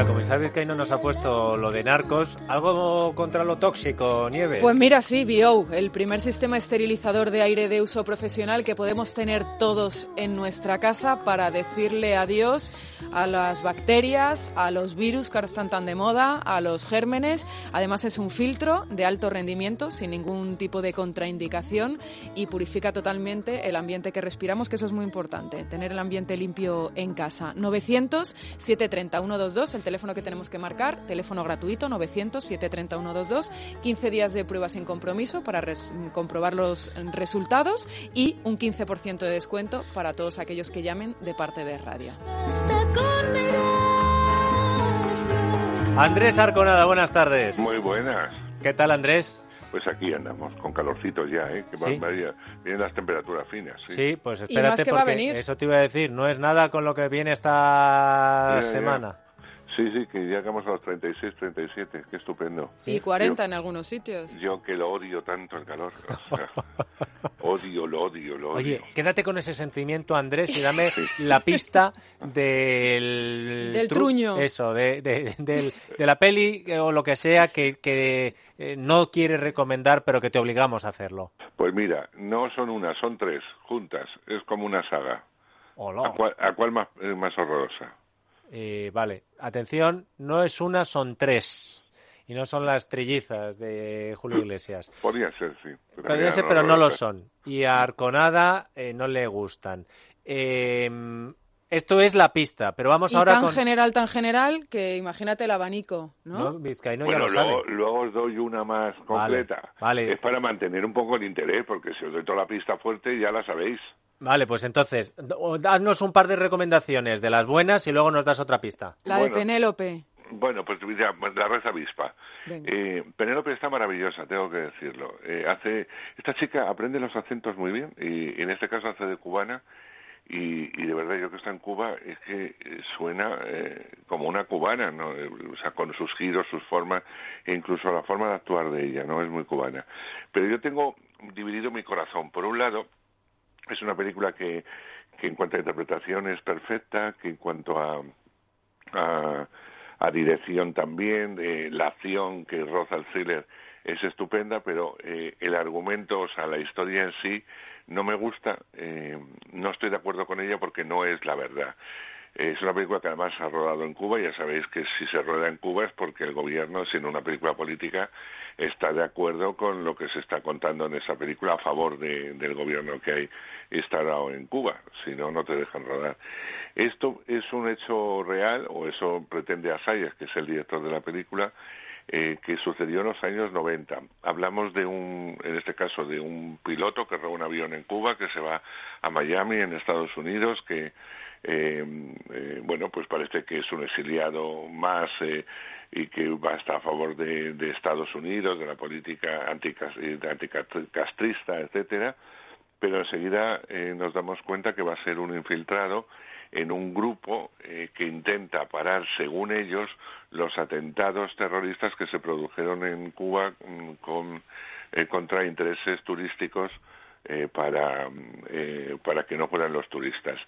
Mira, como sabes que ahí no nos ha puesto lo de narcos, algo contra lo tóxico, Nieves. Pues mira, sí, BO, el primer sistema esterilizador de aire de uso profesional que podemos tener todos en nuestra casa para decirle adiós a las bacterias, a los virus que ahora están tan de moda, a los gérmenes. Además es un filtro de alto rendimiento sin ningún tipo de contraindicación y purifica totalmente el ambiente que respiramos, que eso es muy importante, tener el ambiente limpio en casa. 900 730 122, el teléfono que tenemos que marcar, teléfono gratuito 900 730 122, 15 días de prueba sin compromiso para res- comprobar los resultados y un 15% de descuento para todos aquellos que llamen de parte de radio. Andrés Arconada, buenas tardes. Muy buenas. ¿Qué tal, Andrés? Pues aquí andamos, con calorcito ya, ¿eh? Que Sí. vaya- vienen las temperaturas finas. Sí. Sí, pues más espérate que va a porque venir. eso te iba a decir, no es nada con lo que viene esta Ya, ya. Sí, sí, que llegamos a los 36, 37. Qué estupendo. Y 40 en algunos sitios. Yo que lo odio tanto el calor. o sea, odio, lo odio, lo odio. Oye, quédate con ese sentimiento, Andrés, y dame la pista del... Del tru- truño. Eso, de, de, de la peli eh, o lo que sea que, que eh, no quieres recomendar, pero que te obligamos a hacerlo. Pues mira, no son una, son tres, juntas. Es como una saga. Hola. ¿A cuál, a cuál más, es más horrorosa? Eh, vale, atención, no es una, son tres. Y no son las trillizas de Julio Iglesias. Podría ser, sí. Podría serían ser, pero no lo son. Y a Arconada eh, no le gustan. Eh, esto es la pista, pero vamos Y ahora tan con... general, tan general, que imagínate el abanico, ¿no? ¿no? Vizcaíno ya bueno, lo sabe. luego, luego os doy una más completa. vale. Es para mantener un poco el interés, porque si os doy toda la pista fuerte ya la sabéis. Vale, pues entonces, d- o dadnos un par de recomendaciones de las buenas y luego nos das otra pista. La de. Penélope. Bueno, pues mira, la red avispa. Eh, Penélope está maravillosa, tengo que decirlo. Eh, hace esta chica aprende los acentos muy bien y en este caso hace de cubana y, y de verdad yo que está en Cuba es que eh, suena eh, como una cubana, ¿no? Eh, o sea, con sus giros, sus formas e incluso la forma de actuar de ella, no es muy cubana. Pero yo tengo dividido mi corazón. Por un lado, es una película que, que en cuanto a interpretación es perfecta, que en cuanto a, a, a dirección también, eh, la acción que roza el thriller es estupenda, pero eh, el argumento, o sea, la historia en sí no me gusta, eh, no estoy de acuerdo con ella porque no es la verdad. Es una película que además se ha rodado en Cuba, ya sabéis que si se rueda en Cuba es porque el gobierno, siendo una película política, está de acuerdo con lo que se está contando en esa película a favor de- del gobierno que hay instalado en Cuba, si no, no te dejan rodar. Esto es un hecho real, o eso pretende Asayas, que es el director de la película, eh, que sucedió en los años 90. Hablamos de un, en este caso, de un piloto que roba un avión en Cuba, que se va a Miami, en Estados Unidos, que, eh, eh, bueno, pues parece que es un exiliado más eh, y que va a estar a favor de, Estados Unidos, de la política eh, anticastrista, etcétera, pero enseguida eh, nos damos cuenta que va a ser un infiltrado en un grupo eh, que intenta parar, según ellos, los atentados terroristas que se produjeron en Cuba mm, con, eh, contra intereses turísticos eh, para, mm, eh, para que no fueran los turistas.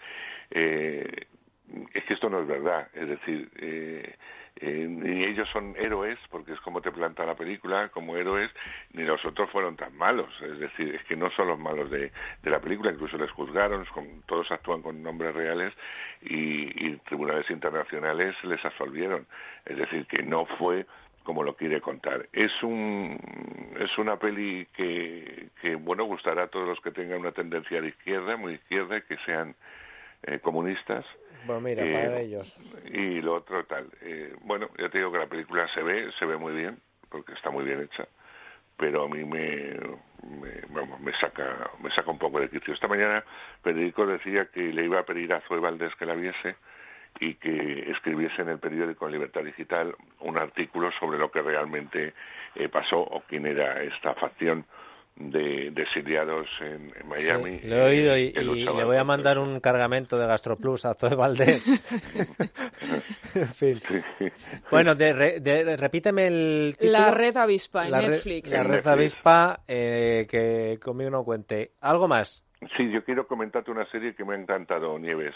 Es que esto no es verdad, es decir, eh, eh, ni ellos son héroes, porque es como te planta la película, como héroes, ni los otros fueron tan malos, es decir, es que no son los malos de, de la película, incluso les juzgaron, con- todos actúan con nombres reales y, y tribunales internacionales les absolvieron, es decir, que no fue como lo quiere contar. Es un es una peli que, que bueno gustará a todos los que tengan una tendencia de izquierda, muy izquierda, que sean eh, comunistas. Pues mira, Eh, para ellos. Y lo otro tal. Eh, bueno, ya te digo que la película se ve, se ve muy bien, porque está muy bien hecha, pero a mí me, me, vamos, me saca me saca un poco de quicio. Esta mañana Federico decía que le iba a pedir a Zoe Valdés que la viese y que escribiese en el periódico Libertad Digital un artículo sobre lo que realmente eh, pasó o quién era esta facción de, de exiliados en, en Miami. Sí, lo he oído y, le voy a mandar un cargamento de Gastroplus a Zoe Valdés. en fin. Bueno, de, re- de- repíteme el título. La Red Avispa en La re- Netflix. La red Netflix. avispa, eh, que conmigo no cuente. ¿Algo más? Sí, yo quiero comentarte una serie que me ha encantado, Nieves.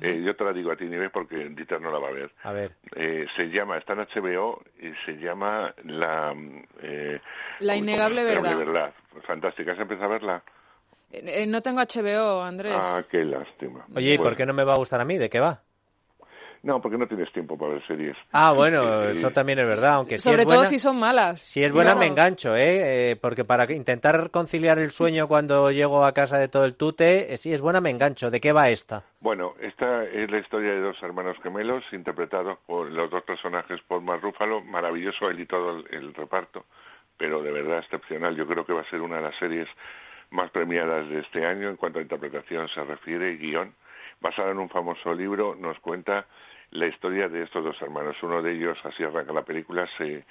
Eh, yo te la digo a ti, Nieves, porque Dieter no la va a ver. A ver. Eh, se llama, está en HBO y se llama La... mm, eh, La innegable verdad. verdad. Fantástica. ¿Has empezado a verla? Eh, eh, no tengo HBO, Andrés. Ah, qué lástima. Oye, ¿y Bueno, por qué no me va a gustar a mí? ¿De qué va? No, porque no tienes tiempo para ver series. Ah, bueno, eso también es verdad, aunque si Sobre es todo buena, si son malas. si es buena me engancho, ¿eh? Eh, Porque para intentar conciliar el sueño cuando llego a casa de todo el tute, eh, si es buena me engancho. ¿De qué va esta? Bueno, esta es la historia de dos hermanos gemelos interpretados por los dos personajes por Mark Ruffalo. Maravilloso él y todo el, el reparto, pero de verdad excepcional. Yo creo que va a ser una de las series más premiadas de este año en cuanto a interpretación se refiere y guion. Basada en un famoso libro, nos cuenta la historia de estos dos hermanos. Uno de ellos, así arranca la película, se,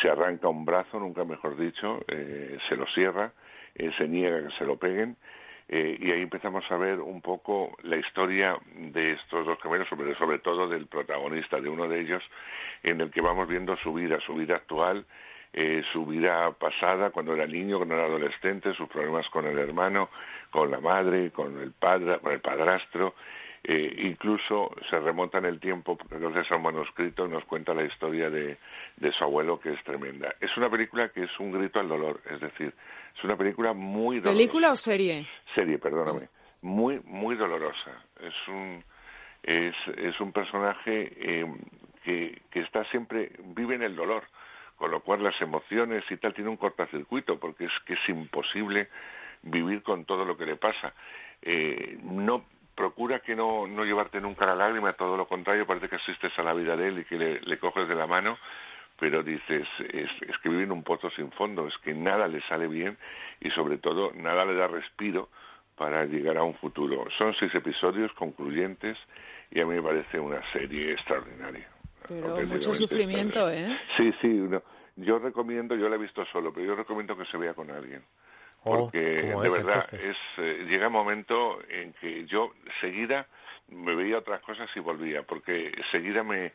se arranca un brazo, nunca mejor dicho, eh, se lo cierra, eh, se niega que se lo peguen eh, y ahí empezamos a ver un poco la historia de estos dos gemelos, sobre, sobre todo del protagonista, de uno de ellos, en el que vamos viendo su vida, su vida actual, eh, su vida pasada, cuando era niño, cuando era adolescente, sus problemas con el hermano, con la madre, con el padre, con el padrastro, eh, incluso se remonta en el tiempo, porque gracias a un manuscrito nos cuenta la historia de, de su abuelo, que es tremenda. Es una película que es un grito al dolor, es decir, es una película muy dolorosa ¿Película o serie? serie, perdóname, muy muy dolorosa. Es un es, es un personaje eh, que, que está siempre vive en el dolor, con lo cual las emociones y tal tiene un cortocircuito porque es que es imposible vivir con todo lo que le pasa. Eh, no procura que no, no llevarte nunca la lágrima, todo lo contrario, parece que asistes a la vida de él y que le, le coges de la mano, pero dices, es, es que vive en un pozo sin fondo, es que nada le sale bien y sobre todo nada le da respiro para llegar a un futuro. Son seis episodios concluyentes y a mí me parece una serie extraordinaria. Pero mucho sufrimiento. ¿eh? Sí, sí, no. Yo recomiendo, yo la he visto solo, pero yo recomiendo que se vea con alguien. Oh, Porque ¿cómo de verdad entonces? es eh, llega un momento en que yo seguida me veía otras cosas y volvía, porque seguida me,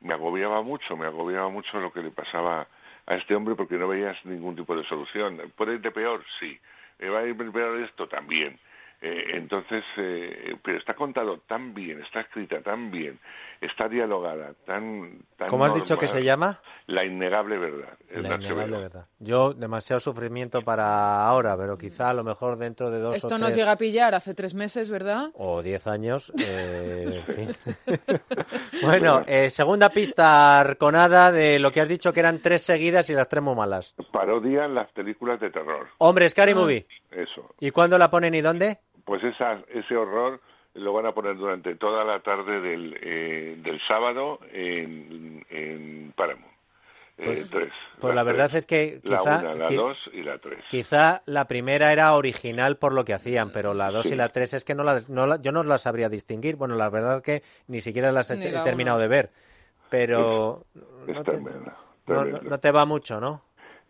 me agobiaba mucho, me agobiaba mucho lo que le pasaba a este hombre porque no veías ningún tipo de solución. ¿Puede ir de peor? Sí. ¿Eh, ¿Va a ir peor esto? También. Eh, entonces, eh, pero está contado tan bien, está escrita tan bien, está dialogada tan... tan ¿Cómo has dicho que normal. se llama? La innegable verdad. La innegable verdad. Yo, demasiado sufrimiento para ahora, pero quizá a lo mejor dentro de dos o Esto tres... nos llega a pillar hace tres meses, ¿verdad? o 10 años. eh, en fin. bueno, eh, segunda pista arconada de lo que has dicho que eran tres seguidas y las tres muy malas. Parodian las películas de terror. Hombre, Scary Ah. Movie. Eso. ¿Y cuándo la ponen y dónde? Pues esa, ese horror lo van a poner durante toda la tarde del, eh, del sábado en, en Paramount. Eh, Pues- tres. pues la Las verdad tres. es que La quizá- una, la qui- dos y la tres. Quizá la primera era original por lo que hacían, pero la 2 Sí. y la 3 es que no, la- no la- yo no las sabría distinguir. Bueno, la verdad que ni siquiera las he, Ni he la terminado de ver. Pero Es no te, no te va mucho, ¿no?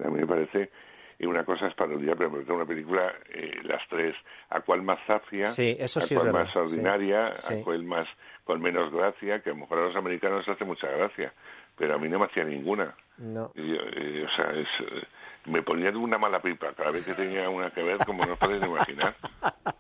A mí me parece, y una cosa es parodia, pero una película, eh, las tres, a cual más zafia, Sí, eso a sí cual verdad, más ordinaria, sí, a cual más, con menos gracia, que a lo mejor a los americanos les hace mucha gracia, pero a mí no me hacía ninguna. No. Y eh, o sea, es, eh, me ponía de una mala pipa cada vez que tenía una que ver, como no os podéis imaginar,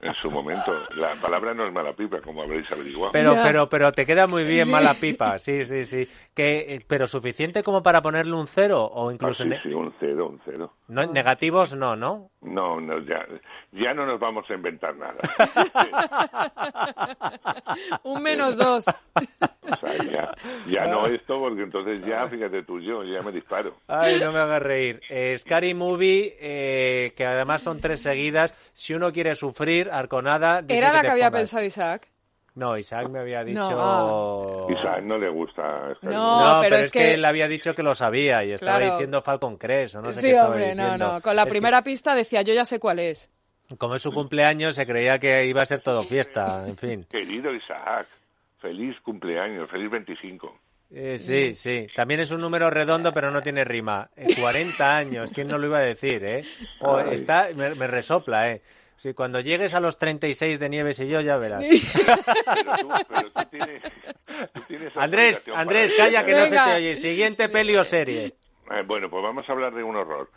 en su momento. La palabra no es mala pipa, como habréis averiguado. Pero, Ya. pero, pero te queda muy bien Sí. mala pipa, sí, sí, sí. Que, eh, pero suficiente como para ponerle un cero o Ah, incluso sí, ne- sí, un cero, un cero. no, negativos, no, ¿no? No, no, ya, ya no nos vamos a inventar nada. Un menos dos. O sea, ya, ya no esto, porque entonces ya, fíjate tú, yo ya me disparo. Ay, no me hagas reír. Eh, Scary Movie, eh, que además son tres seguidas. Si uno quiere sufrir, Arconada. dice Era la que había pongas. pensado Isaac. No, Isaac me había dicho. No, Isaac no le gusta. Sky No. No, pero pero, es es que... que- él había dicho que lo sabía y estaba Claro. diciendo Falcon Crest o no sé sí, qué estaba hombre, no, diciendo. no. Con la Es que, primera pista decía, yo ya sé cuál es. como es su cumpleaños, se creía que iba a ser todo fiesta, en fin. Querido Isaac, feliz cumpleaños, feliz 25. Eh, sí, sí. También es un número redondo, pero no tiene rima. Eh, 40 años, ¿quién no lo iba a decir, eh? O Ay. está, me, me resopla, eh. Sí, cuando llegues a los 36 de Nieves y yo, ya verás. Pero tú, pero tú tienes, tú tienes Andrés, Andrés, calla que no se te oye. Siguiente peli o serie. Eh, bueno, pues vamos a hablar de un horror.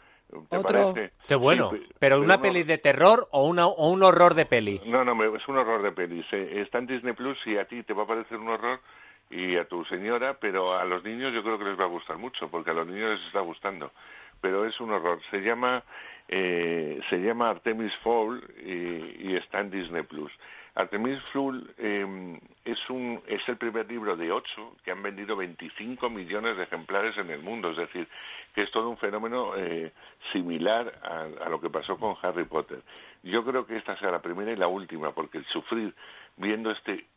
¿Te Otro. parece? Qué bueno. Sí, Pero una un peli de terror o, una, o un horror de peli. No, no, me- es un horror de pelis. eh. Está en Disney Plus y a ti te va a parecer un horror y a tu señora, pero a los niños yo creo que les va a gustar mucho, porque a los niños les está gustando. Pero es un horror. Se llama eh, se llama Artemis Fowl y, y está en Disney Plus. Artemis Fowl eh, es un es el primer libro de ocho que han vendido 25 millones de ejemplares en el mundo, es decir, que es todo un fenómeno eh, similar a, a lo que pasó con Harry Potter. Yo creo que esta será la primera y la última, porque el sufrir viendo este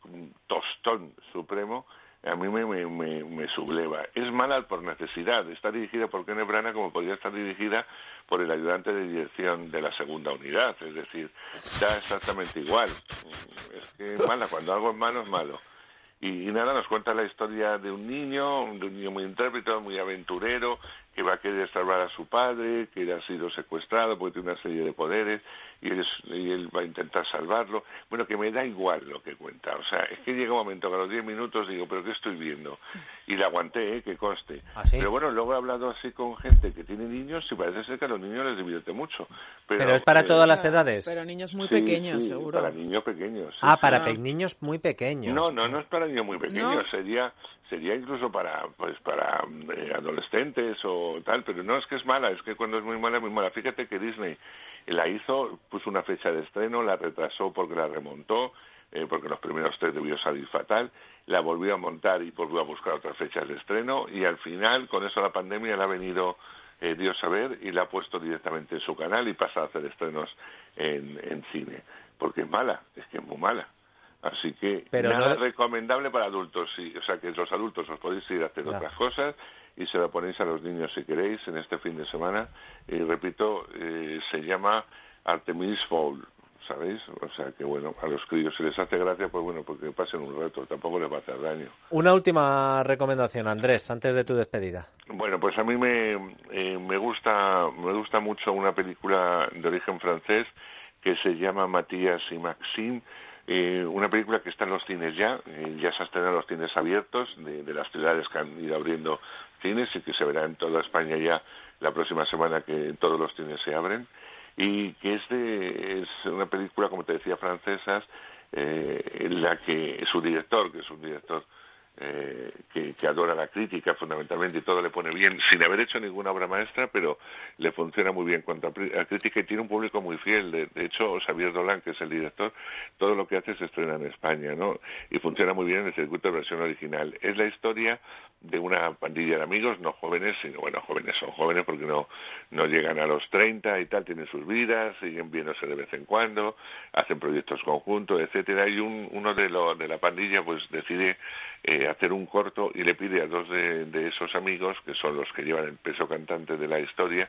tostón supremo a mí me, me, me, me subleva. Es mala por necesidad. Está dirigida por Kenneth Branagh como podría estar dirigida por el ayudante de dirección de la segunda unidad. Es decir, da exactamente igual. Es que es mala. Cuando algo es malo, es malo. Y, y nada, nos cuenta la historia de un niño, de un niño muy intérprete, muy aventurero, que va a querer salvar a su padre, que ha sido secuestrado porque tiene una serie de poderes y él, es- y él va a intentar salvarlo. Bueno, que me da igual lo que cuenta. O sea, es que llega un momento que a los 10 minutos digo, ¿pero qué estoy viendo? Y la aguanté, ¿eh? que conste. ¿Ah, sí? Pero bueno, luego he hablado así con gente que tiene niños y parece ser que a los niños les divierte mucho. Pero, Pero es para eh, todas las edades. Pero niños muy sí, pequeños, sí, seguro. Para niños pequeños. sí, Ah, sí. para Ah. niños muy pequeños. No, no, no es para niños muy pequeños, ¿No? sería sería incluso para pues para eh, adolescentes o tal, pero no es que es mala, es que cuando es muy mala es muy mala. Fíjate que Disney la hizo, puso una fecha de estreno, la retrasó porque la remontó, eh, porque los primeros tres debió salir fatal, la volvió a montar y volvió a buscar otras fechas de estreno y al final con eso la pandemia le ha venido eh, Dios a ver y la ha puesto directamente en su canal y pasa a hacer estrenos en, en cine, porque es mala, es que es muy mala. Así que Pero nada no- recomendable para adultos, sí. O sea, que los adultos os podéis ir a hacer otras cosas y se lo ponéis a los niños si queréis en este fin de semana. Y repito, eh, se llama Artemis Fowl, ¿sabéis? O sea, que bueno, a los críos si les hace gracia, pues bueno, porque pasen un rato, tampoco les va a hacer daño. Una última recomendación, Andrés, antes de tu despedida. Bueno, pues a mí me, eh, me gusta me gusta mucho una película de origen francés que se llama Matías y Maxime, eh, una película que está en los cines ya, eh, ya se estrenado en los cines abiertos de, de las ciudades que han ido abriendo cines y que se verá en toda España ya la próxima semana que todos los cines se abren. Y que es de es una película como te decía francesa eh, en la que su director que es un director eh, que, que adora la crítica fundamentalmente y todo le pone bien sin haber hecho ninguna obra maestra pero le funciona muy bien cuanto a, a crítica y tiene un público muy fiel. De, de hecho Xavier Dolan que es el director todo lo que hace se estrena en España no y funciona muy bien en el circuito de versión original. Es la historia de una pandilla de amigos no jóvenes sino bueno jóvenes son jóvenes porque no no llegan a los 30 y tal tienen sus vidas siguen viéndose de vez en cuando hacen proyectos conjuntos etcétera y un, uno de lo, de la pandilla pues decide eh, hacer un corto y le pide a dos de, de esos amigos que son los que llevan el peso cantante de la historia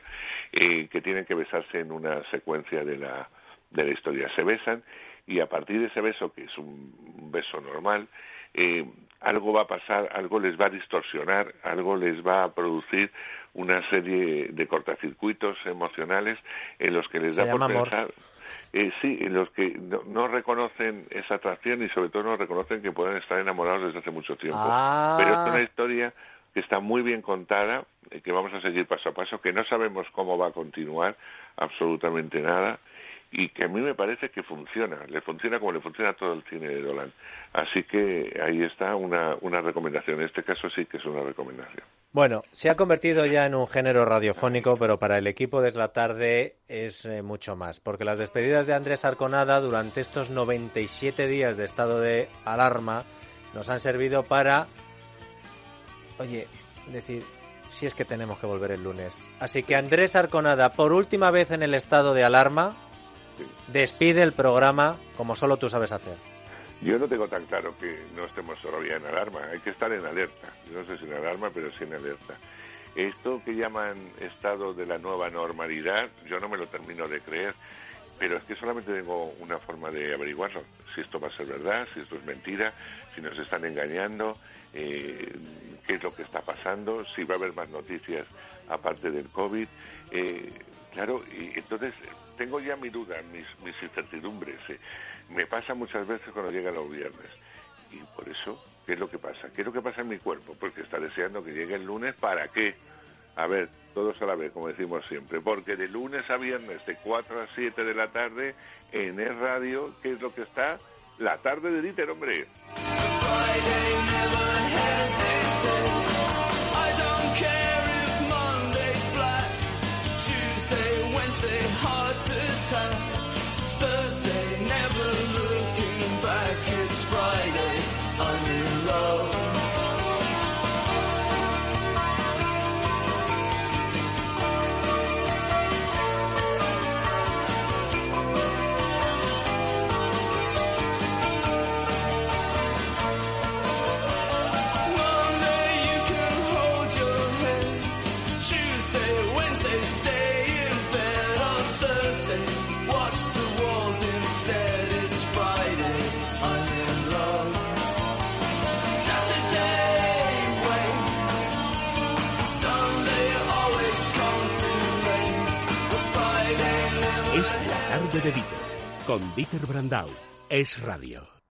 eh, que tienen que besarse en una secuencia de la de la historia se besan y a partir de ese beso que es un beso normal eh, algo va a pasar, algo les va a distorsionar, algo les va a producir una serie de cortacircuitos emocionales en los que les Se da por amor. Eh, sí, los que no, no reconocen esa atracción y sobre todo no reconocen que pueden estar enamorados desde hace mucho tiempo. Ah. Pero es una historia que está muy bien contada, eh, que vamos a seguir paso a paso, que no sabemos cómo va a continuar absolutamente nada y que a mí me parece que funciona, le funciona como le funciona a todo el cine de Dolan. Así que ahí está una, una recomendación, en este caso sí que es una recomendación. Bueno, se ha convertido ya en un género radiofónico, pero para el equipo de la Tarde es eh, mucho más, porque las despedidas de Andrés Arconada durante estos 97 días de estado de alarma nos han servido para, oye, decir, si es que tenemos que volver el lunes. Así que Andrés Arconada, por última vez en el estado de alarma, despide el programa como solo tú sabes hacer. Yo no tengo tan claro que no estemos todavía en alarma, hay que estar en alerta. No sé si en alarma, pero sí en alerta. Esto que llaman estado de la nueva normalidad, yo no me lo termino de creer, pero es que solamente tengo una forma de averiguarlo. Si esto va a ser verdad, si esto es mentira, si nos están engañando. eh, qué es lo que está pasando, si va a haber más noticias aparte del COVID. Eh, claro, y entonces tengo ya mi duda, mis, incertidumbres. Eh. Me pasa muchas veces cuando llega los viernes. Y por eso, ¿qué es lo que pasa? ¿Qué es lo que pasa en mi cuerpo? Porque está deseando que llegue el lunes. ¿Para qué? A ver, todos a la vez, como decimos siempre. Porque de lunes a viernes, de 4 a 7 de la tarde, en el radio, ¿qué es lo que está? La tarde de Dieter, hombre. De Dieter, con Dieter Brandau. Es radio.